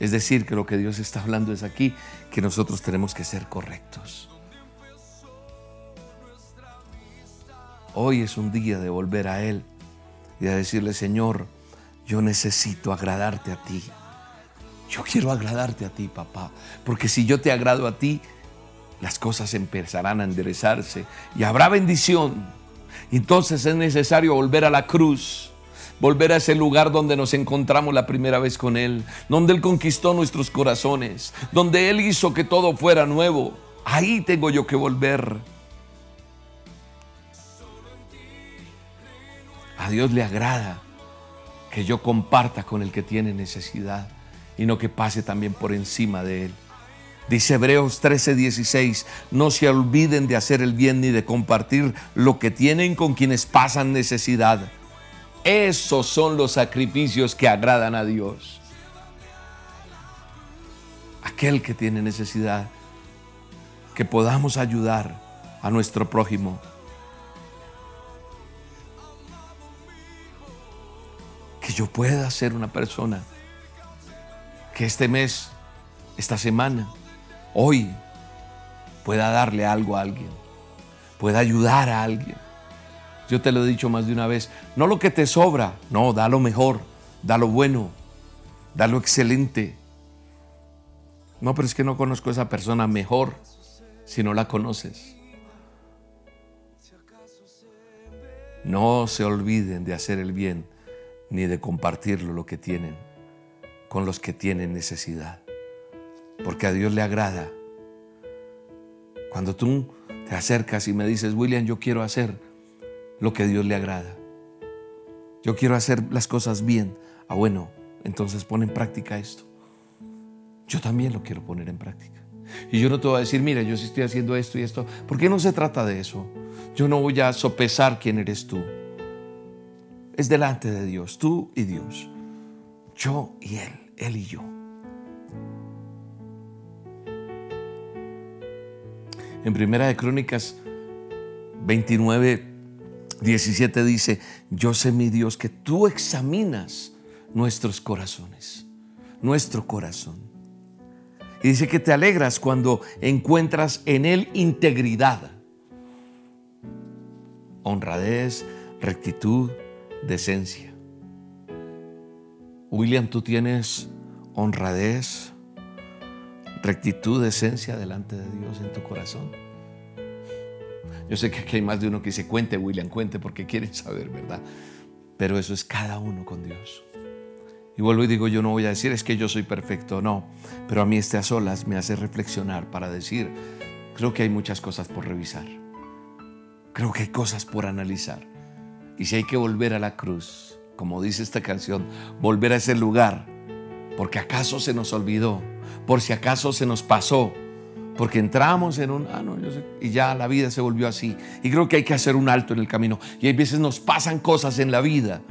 Es decir, que lo que Dios está hablando es aquí, que nosotros tenemos que ser correctos. Hoy es un día de volver a Él y a decirle, Señor, yo necesito agradarte a ti. Yo quiero agradarte a ti, papá, porque si yo te agrado a ti, las cosas empezarán a enderezarse y habrá bendición. Entonces es necesario volver a la cruz, volver a ese lugar donde nos encontramos la primera vez con Él, donde Él conquistó nuestros corazones, donde Él hizo que todo fuera nuevo. Ahí tengo yo que volver. A Dios le agrada que yo comparta con el que tiene necesidad y no que pase también por encima de Él. Dice Hebreos 13:16, no se olviden de hacer el bien ni de compartir lo que tienen con quienes pasan necesidad. Esos son los sacrificios que agradan a Dios. Aquel que tiene necesidad, que podamos ayudar a nuestro prójimo. Yo pueda ser una persona que este mes, esta semana, hoy pueda darle algo a alguien, pueda ayudar a alguien. Yo te lo he dicho más de una vez, no lo que te sobra, no, da lo mejor, da lo bueno, da lo excelente. No, pero es que no conozco a esa persona mejor si no la conoces. No se olviden de hacer el bien ni de compartirlo lo que tienen con los que tienen necesidad porque a Dios le agrada. Cuando tú te acercas y me dices, William, yo quiero hacer lo que a Dios le agrada. Yo quiero hacer las cosas bien. Ah, bueno, entonces pon en práctica esto. Yo también lo quiero poner en práctica. Y yo no te voy a decir, mira, yo sí estoy haciendo esto y esto. Porque no se trata de eso. Yo no voy a sopesar quién eres tú. Es delante de Dios, tú y Dios. Yo y Él, Él y yo. En Primera de Crónicas 29, 17 dice, yo sé mi Dios que tú examinas nuestros corazones, nuestro corazón. Y dice que te alegras cuando encuentras en él integridad, honradez, rectitud, decencia. William, tú tienes honradez, rectitud, esencia delante de Dios en tu corazón. Yo sé que aquí hay más de uno que dice, cuente William, cuente porque quieren saber, ¿verdad? Pero eso es cada uno con Dios. Y vuelvo y digo, yo no voy a decir es que yo soy perfecto, no. Pero a mí este a solas me hace reflexionar para decir, creo que hay muchas cosas por revisar. Creo que hay cosas por analizar. Y si hay que volver a la cruz, como dice esta canción, volver a ese lugar, porque acaso se nos olvidó por si acaso se nos pasó, porque entramos en un, ah, no, yo sé, y ya la vida se volvió así. Y creo que hay que hacer un alto en el camino. Y hay veces nos pasan cosas en la vida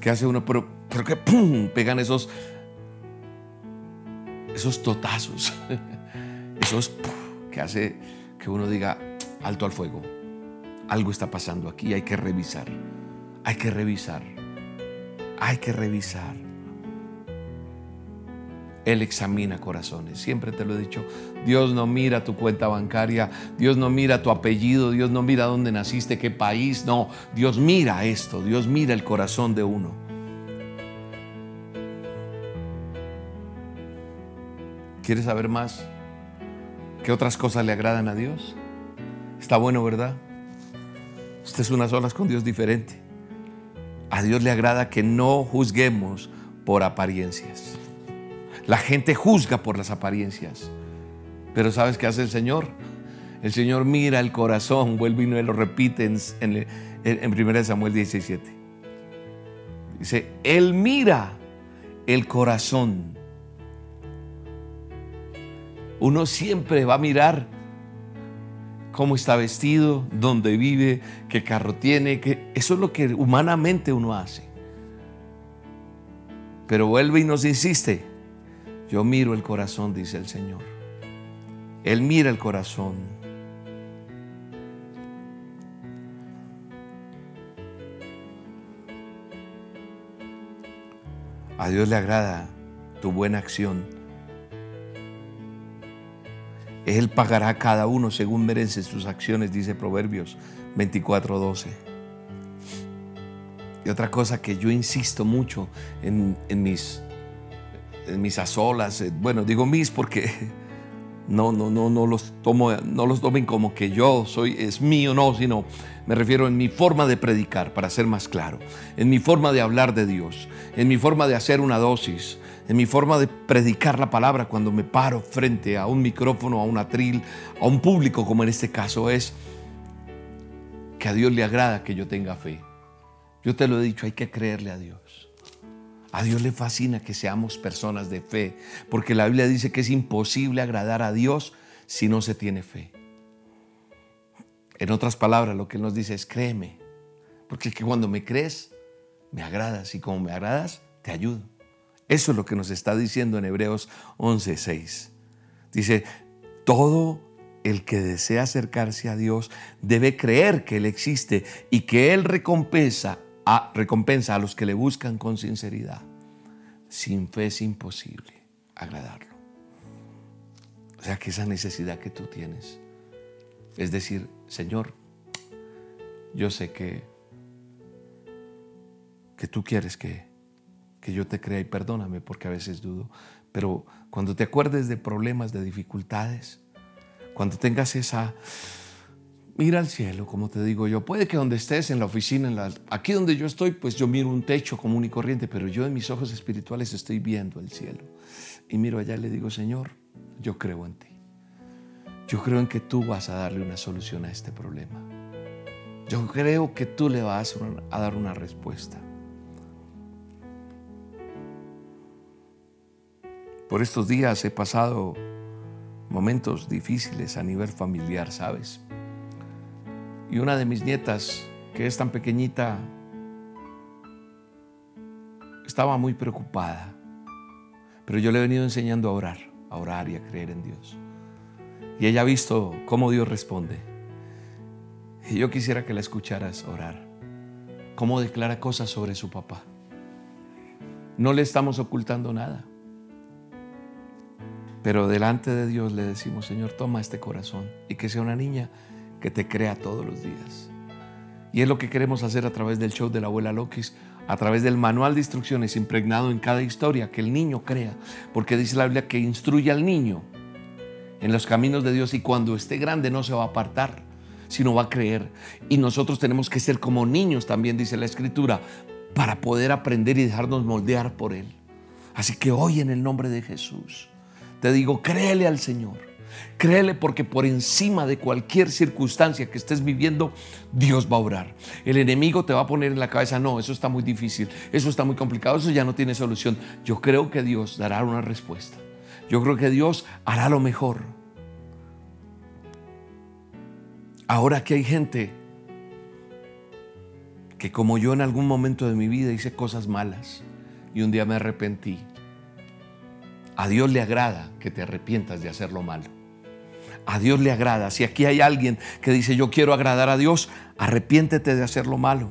que hace uno, pero, pero que ¡pum! pegan esos, esos totazos, esos que hace que uno diga, alto al fuego. Algo está pasando aquí, hay que revisar, hay que revisar, hay que revisar. Él examina corazones. Siempre te lo he dicho, Dios no mira tu cuenta bancaria, Dios no mira tu apellido, Dios no mira dónde naciste, qué país, no, Dios mira esto, Dios mira el corazón de uno. ¿Quieres saber más? ¿Qué otras cosas le agradan a Dios? Está bueno, ¿verdad? Usted es unas solas con Dios diferente. A Dios le agrada que no juzguemos por apariencias. La gente juzga por las apariencias. Pero ¿sabes qué hace el Señor? El Señor mira el corazón, vuelve y no lo repite en, en, en 1 Samuel 17. Dice, Él mira el corazón. Uno siempre va a mirar cómo está vestido, dónde vive, qué carro tiene, que eso es lo que humanamente uno hace. Pero vuelve y nos insiste, yo miro el corazón, dice el Señor. Él mira el corazón. A Dios le agrada tu buena acción. Él pagará a cada uno según merecen sus acciones, dice Proverbios 24:12. Y otra cosa que yo insisto mucho en, en mis, en mis asolas, eh, bueno, digo mis porque no, no, no, no los tomo, no los tomen como que yo soy, es mío, no, sino me refiero en mi forma de predicar, para ser más claro, en mi forma de hablar de Dios, en mi forma de hacer una dosis, en mi forma de predicar la palabra cuando me paro frente a un micrófono, a un atril, a un público como en este caso es que a Dios le agrada que yo tenga fe. Yo te lo he dicho, hay que creerle a Dios. A Dios le fascina que seamos personas de fe, porque la Biblia dice que es imposible agradar a Dios si no se tiene fe. En otras palabras, lo que Él nos dice es créeme, porque es que cuando me crees, me agradas y como me agradas, te ayudo. Eso es lo que nos está diciendo en Hebreos 11:6. Dice, todo el que desea acercarse a Dios debe creer que Él existe y que Él recompensa a, recompensa a los que le buscan con sinceridad. Sin fe es imposible agradarlo. O sea que esa necesidad que tú tienes es decir, Señor, yo sé que, que tú quieres que, que yo te crea y perdóname porque a veces dudo, pero cuando te acuerdes de problemas, de dificultades, cuando tengas esa mira al cielo, como te digo yo. Puede que donde estés, en la oficina, en la, aquí donde yo estoy, pues yo miro un techo común y corriente, pero yo en mis ojos espirituales estoy viendo el cielo. Y miro allá y le digo, Señor, yo creo en ti. Yo creo en que tú vas a darle una solución a este problema. Yo creo que tú le vas a dar una respuesta. Por estos días he pasado momentos difíciles a nivel familiar, ¿sabes? Y una de mis nietas, que es tan pequeñita, estaba muy preocupada. Pero yo le he venido enseñando a orar, a orar y a creer en Dios. Y ella ha visto cómo Dios responde. Y yo quisiera que la escucharas orar. Cómo declara cosas sobre su papá. No le estamos ocultando nada. Pero delante de Dios le decimos, Señor, toma este corazón y que sea una niña que te crea todos los días. Y es lo que queremos hacer a través del show de la abuela Lokis, a través del manual de instrucciones impregnado en cada historia, que el niño crea, porque dice la Biblia que instruye al niño en los caminos de Dios y cuando esté grande no se va a apartar, sino va a creer. Y nosotros tenemos que ser como niños, también dice la Escritura, para poder aprender y dejarnos moldear por Él. Así que hoy en el nombre de Jesús, te digo, créele al Señor. Créele porque por encima de cualquier circunstancia que estés viviendo, Dios va a orar. El enemigo te va a poner en la cabeza, no, eso está muy difícil, eso está muy complicado, eso ya no tiene solución. Yo creo que Dios dará una respuesta. Yo creo que Dios hará lo mejor. Ahora que hay gente que como yo en algún momento de mi vida hice cosas malas y un día me arrepentí a Dios le agrada que te arrepientas de hacer lo malo. A Dios le agrada. Si aquí hay alguien que dice yo quiero agradar a Dios, arrepiéntete de hacer lo malo.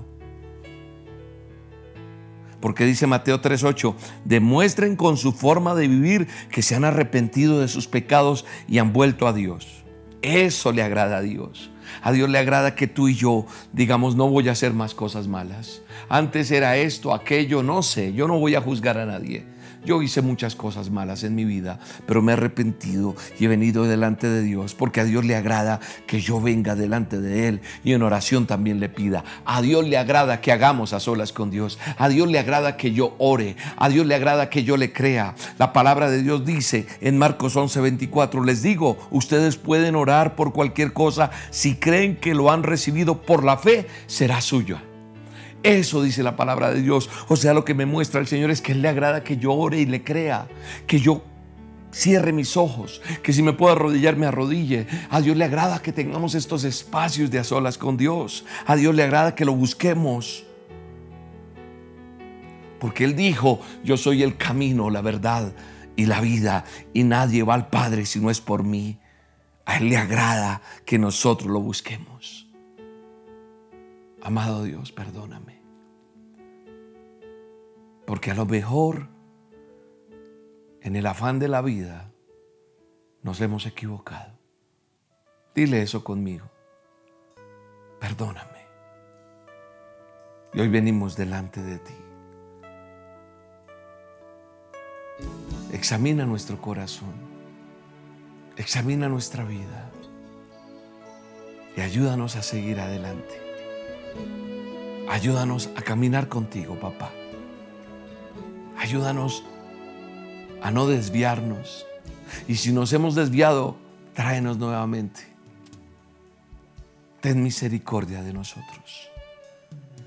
Porque dice Mateo 3:8, demuestren con su forma de vivir que se han arrepentido de sus pecados y han vuelto a Dios. Eso le agrada a Dios. A Dios le agrada que tú y yo digamos, no voy a hacer más cosas malas. Antes era esto, aquello, no sé, yo no voy a juzgar a nadie. Yo hice muchas cosas malas en mi vida, pero me he arrepentido y he venido delante de Dios porque a Dios le agrada que yo venga delante de Él y en oración también le pida. A Dios le agrada que hagamos a solas con Dios. A Dios le agrada que yo ore. A Dios le agrada que yo le crea. La palabra de Dios dice en Marcos 11:24, les digo, ustedes pueden orar por cualquier cosa si creen que lo han recibido por la fe, será suyo. Eso dice la palabra de Dios. O sea, lo que me muestra el Señor es que Él le agrada que yo ore y le crea, que yo cierre mis ojos, que si me puedo arrodillar me arrodille. A Dios le agrada que tengamos estos espacios de a solas con Dios. A Dios le agrada que lo busquemos. Porque Él dijo, yo soy el camino, la verdad y la vida, y nadie va al Padre si no es por mí. A Él le agrada que nosotros lo busquemos. Amado Dios, perdóname. Porque a lo mejor en el afán de la vida nos hemos equivocado. Dile eso conmigo. Perdóname. Y hoy venimos delante de ti. Examina nuestro corazón. Examina nuestra vida. Y ayúdanos a seguir adelante. Ayúdanos a caminar contigo, papá. Ayúdanos a no desviarnos. Y si nos hemos desviado, tráenos nuevamente. Ten misericordia de nosotros.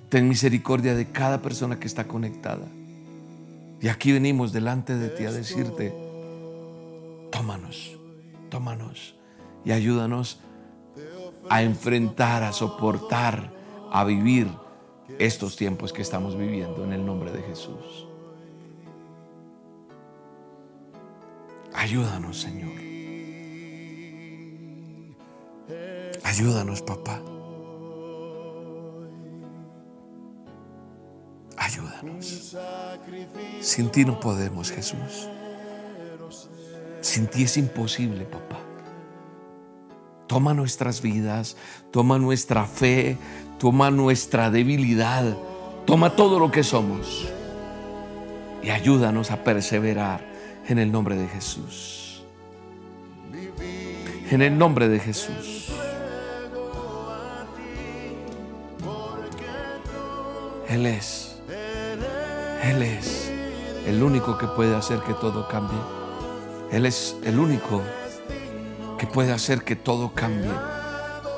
Ten misericordia de cada persona que está conectada. Y aquí venimos delante de ti a decirte, tómanos, tómanos y ayúdanos a enfrentar, a soportar, a vivir estos tiempos que estamos viviendo en el nombre de Jesús. Ayúdanos, Señor. Ayúdanos, papá. Ayúdanos. Sin ti no podemos, Jesús. Sin ti es imposible, papá. Toma nuestras vidas, toma nuestra fe, toma nuestra debilidad, toma todo lo que somos y ayúdanos a perseverar en el nombre de Jesús. En el nombre de Jesús. Él es. Él es el único que puede hacer que todo cambie. Él es el único que puede hacer que todo cambie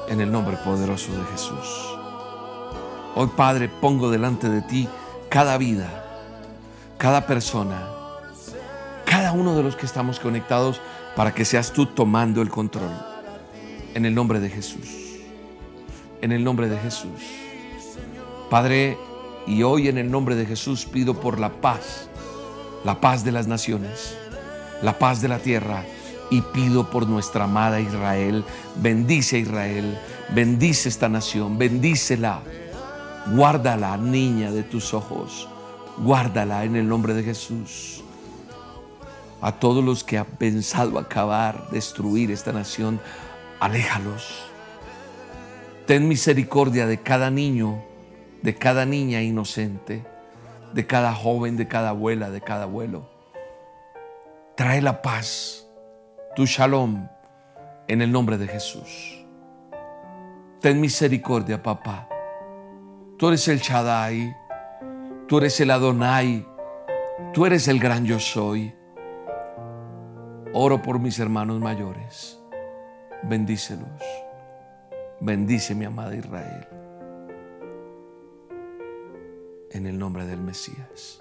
en el nombre poderoso de Jesús. Hoy, Padre, pongo delante de ti cada vida, cada persona, uno de los que estamos conectados para que seas tú tomando el control. En el nombre de Jesús. En el nombre de Jesús. Padre, y hoy en el nombre de Jesús pido por la paz, la paz de las naciones, la paz de la tierra, y pido por nuestra amada Israel. Bendice a Israel, bendice esta nación, bendícela. Guárdala, niña de tus ojos. Guárdala en el nombre de Jesús. A todos los que han pensado acabar, destruir esta nación, aléjalos. Ten misericordia de cada niño, de cada niña inocente, de cada joven, de cada abuela, de cada abuelo. Trae la paz, tu shalom, en el nombre de Jesús. Ten misericordia, papá. Tú eres el Shaddai, tú eres el Adonai, tú eres el gran yo soy. Oro por mis hermanos mayores. Bendícelos. Bendice mi amada Israel. En el nombre del Mesías.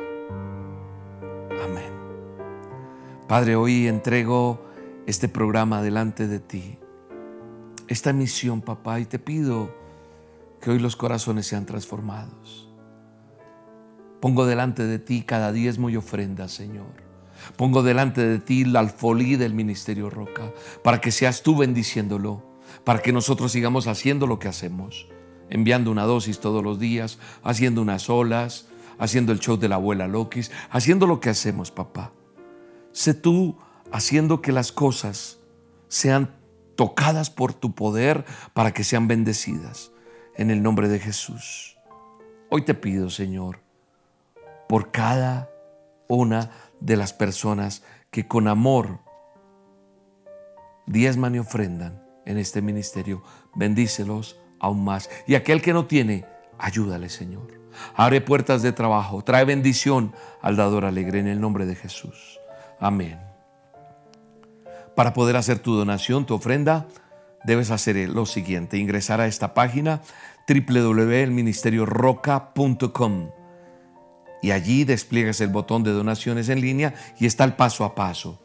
Amén. Padre, hoy entrego este programa delante de ti. Esta misión, papá, y te pido que hoy los corazones sean transformados. Pongo delante de ti cada diezmo y ofrenda, Señor. Pongo delante de ti la alfolí del ministerio Roca, para que seas tú bendiciéndolo, para que nosotros sigamos haciendo lo que hacemos, enviando una dosis todos los días, haciendo unas olas, haciendo el show de la abuela Lokis, haciendo lo que hacemos, papá. Sé tú haciendo que las cosas sean tocadas por tu poder para que sean bendecidas. En el nombre de Jesús. Hoy te pido, Señor, por cada una de las personas que con amor diezman y ofrendan en este ministerio, bendícelos aún más. Y aquel que no tiene, ayúdale, Señor. Abre puertas de trabajo, trae bendición al dador alegre en el nombre de Jesús. Amén. Para poder hacer tu donación, tu ofrenda, debes hacer lo siguiente, ingresar a esta página www.elministerioroca.com y allí despliegas el botón de donaciones en línea y está el paso a paso.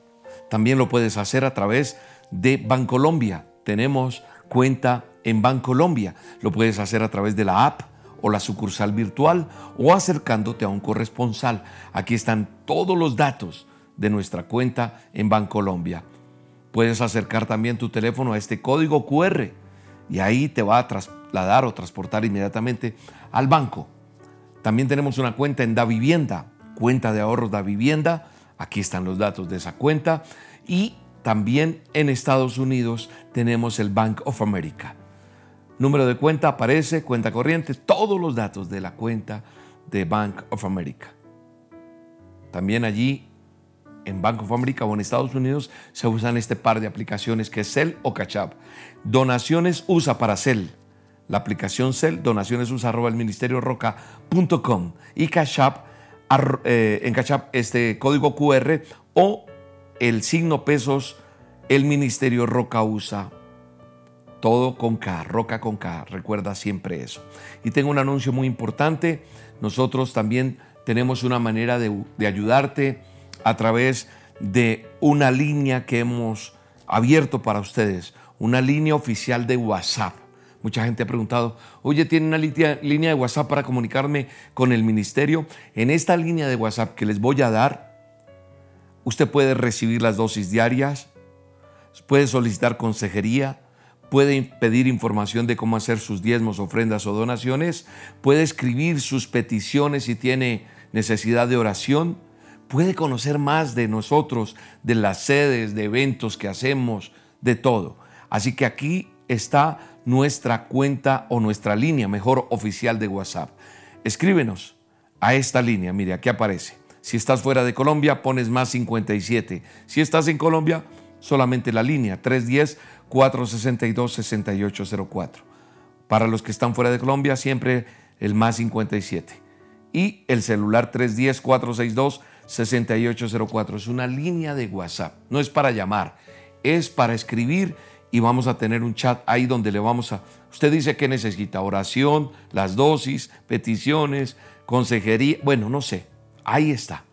También lo puedes hacer a través de Bancolombia. Tenemos cuenta en Bancolombia. Lo puedes hacer a través de la app o la sucursal virtual o acercándote a un corresponsal. Aquí están todos los datos de nuestra cuenta en Bancolombia. Puedes acercar también tu teléfono a este código QR y ahí te va a trasladar o transportar inmediatamente al banco. También tenemos una cuenta en Da Vivienda, cuenta de ahorros Da Vivienda. Aquí están los datos de esa cuenta. Y también en Estados Unidos tenemos el Bank of America. Número de cuenta aparece, cuenta corriente, todos los datos de la cuenta de Bank of America. También allí en Bank of America o en Estados Unidos se usan este par de aplicaciones que es Cell o App. Donaciones usa para Cell. La aplicación Cell, donaciones arroba el ministerio roca.com y Cash App, eh, en Cash App este código QR o el signo pesos, el ministerio roca usa todo con K, Roca con K, recuerda siempre eso. Y tengo un anuncio muy importante, nosotros también tenemos una manera de, de ayudarte a través de una línea que hemos abierto para ustedes, una línea oficial de WhatsApp. Mucha gente ha preguntado, oye, ¿tiene una línea de WhatsApp para comunicarme con el ministerio? En esta línea de WhatsApp que les voy a dar, usted puede recibir las dosis diarias, puede solicitar consejería, puede pedir información de cómo hacer sus diezmos, ofrendas o donaciones, puede escribir sus peticiones si tiene necesidad de oración, puede conocer más de nosotros, de las sedes, de eventos que hacemos, de todo. Así que aquí está nuestra cuenta o nuestra línea mejor oficial de WhatsApp. Escríbenos a esta línea, mire, aquí aparece. Si estás fuera de Colombia, pones más 57. Si estás en Colombia, solamente la línea 310-462-6804. Para los que están fuera de Colombia, siempre el más 57. Y el celular 310-462-6804. Es una línea de WhatsApp. No es para llamar, es para escribir y vamos a tener un chat ahí donde le vamos a... Usted dice que necesita oración, las dosis, peticiones, consejería, bueno, no sé. Ahí está.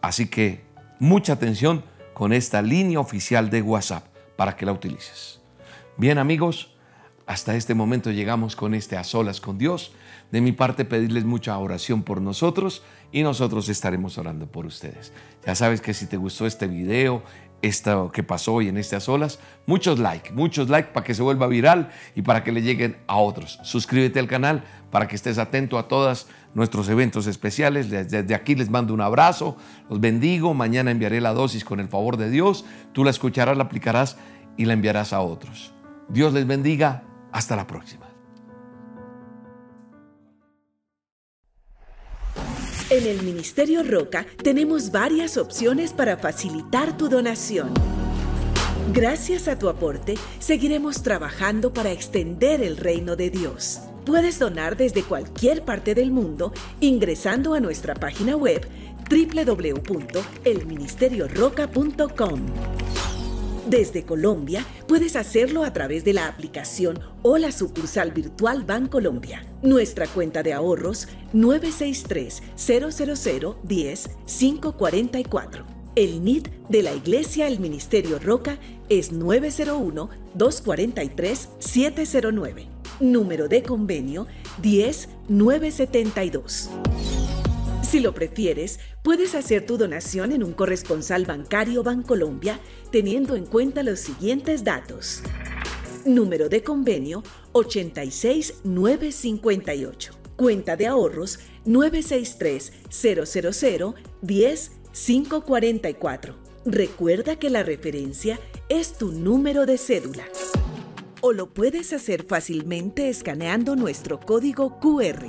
Así que mucha atención con esta línea oficial de WhatsApp para que la utilices. Bien amigos, hasta este momento llegamos con este a solas con Dios. De mi parte pedirles mucha oración por nosotros y nosotros estaremos orando por ustedes. Ya sabes que si te gustó este video, esto que pasó hoy en a solas, muchos like, muchos like para que se vuelva viral y para que le lleguen a otros. Suscríbete al canal para que estés atento a todos nuestros eventos especiales. Desde aquí les mando un abrazo, los bendigo. Mañana enviaré la dosis con el favor de Dios. Tú la escucharás, la aplicarás y la enviarás a otros. Dios les bendiga. Hasta la próxima. En el Ministerio Roca tenemos varias opciones para facilitar tu donación. Gracias a tu aporte, seguiremos trabajando para extender el reino de Dios. Puedes donar desde cualquier parte del mundo ingresando a nuestra página web www.elministerioroca.com. Desde Colombia puedes hacerlo a través de la aplicación o la sucursal virtual Bancolombia. Nuestra cuenta de ahorros 963 000 10 544. El NIT de la Iglesia El Ministerio Roca es 901 243 709. Número de convenio 10972. Si lo prefieres, puedes hacer tu donación en un corresponsal bancario Bancolombia teniendo en cuenta los siguientes datos. Número de convenio 86958. Cuenta de ahorros 963 000 10 544. Recuerda que la referencia es tu número de cédula. O lo puedes hacer fácilmente escaneando nuestro código QR.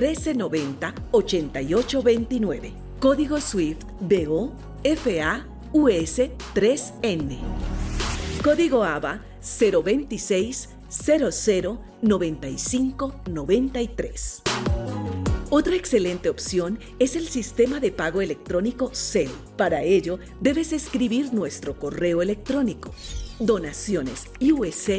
1390 8829. Código SWIFT BO FA US 3N. Código ABA 026 00 95 93. Otra excelente opción es el sistema de pago electrónico CEL. Para ello, debes escribir nuestro correo electrónico donaciones USA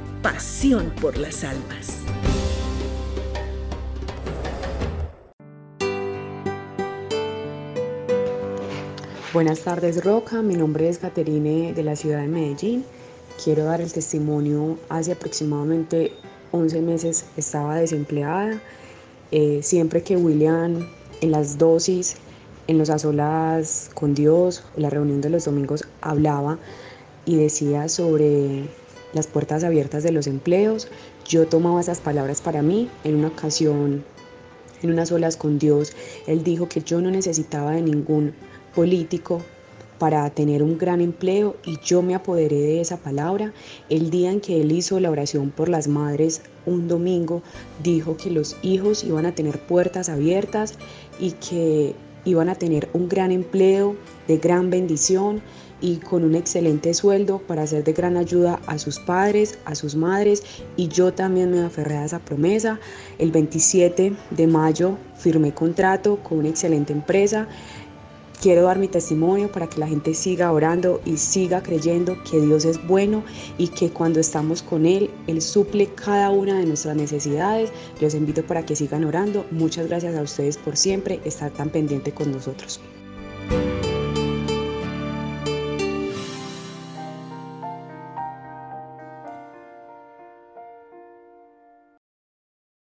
pasión por las almas. Buenas tardes Roca, mi nombre es Caterine de la ciudad de Medellín. Quiero dar el testimonio, hace aproximadamente 11 meses estaba desempleada. Eh, siempre que William en las dosis, en los asolas con Dios, la reunión de los domingos, hablaba y decía sobre las puertas abiertas de los empleos, yo tomaba esas palabras para mí en una ocasión, en unas olas con Dios. Él dijo que yo no necesitaba de ningún político para tener un gran empleo y yo me apoderé de esa palabra. El día en que él hizo la oración por las madres un domingo, dijo que los hijos iban a tener puertas abiertas y que iban a tener un gran empleo de gran bendición y con un excelente sueldo para ser de gran ayuda a sus padres, a sus madres y yo también me aferré a esa promesa. El 27 de mayo firmé contrato con una excelente empresa Quiero dar mi testimonio para que la gente siga orando y siga creyendo que Dios es bueno y que cuando estamos con Él, Él suple cada una de nuestras necesidades. Los invito para que sigan orando. Muchas gracias a ustedes por siempre estar tan pendiente con nosotros.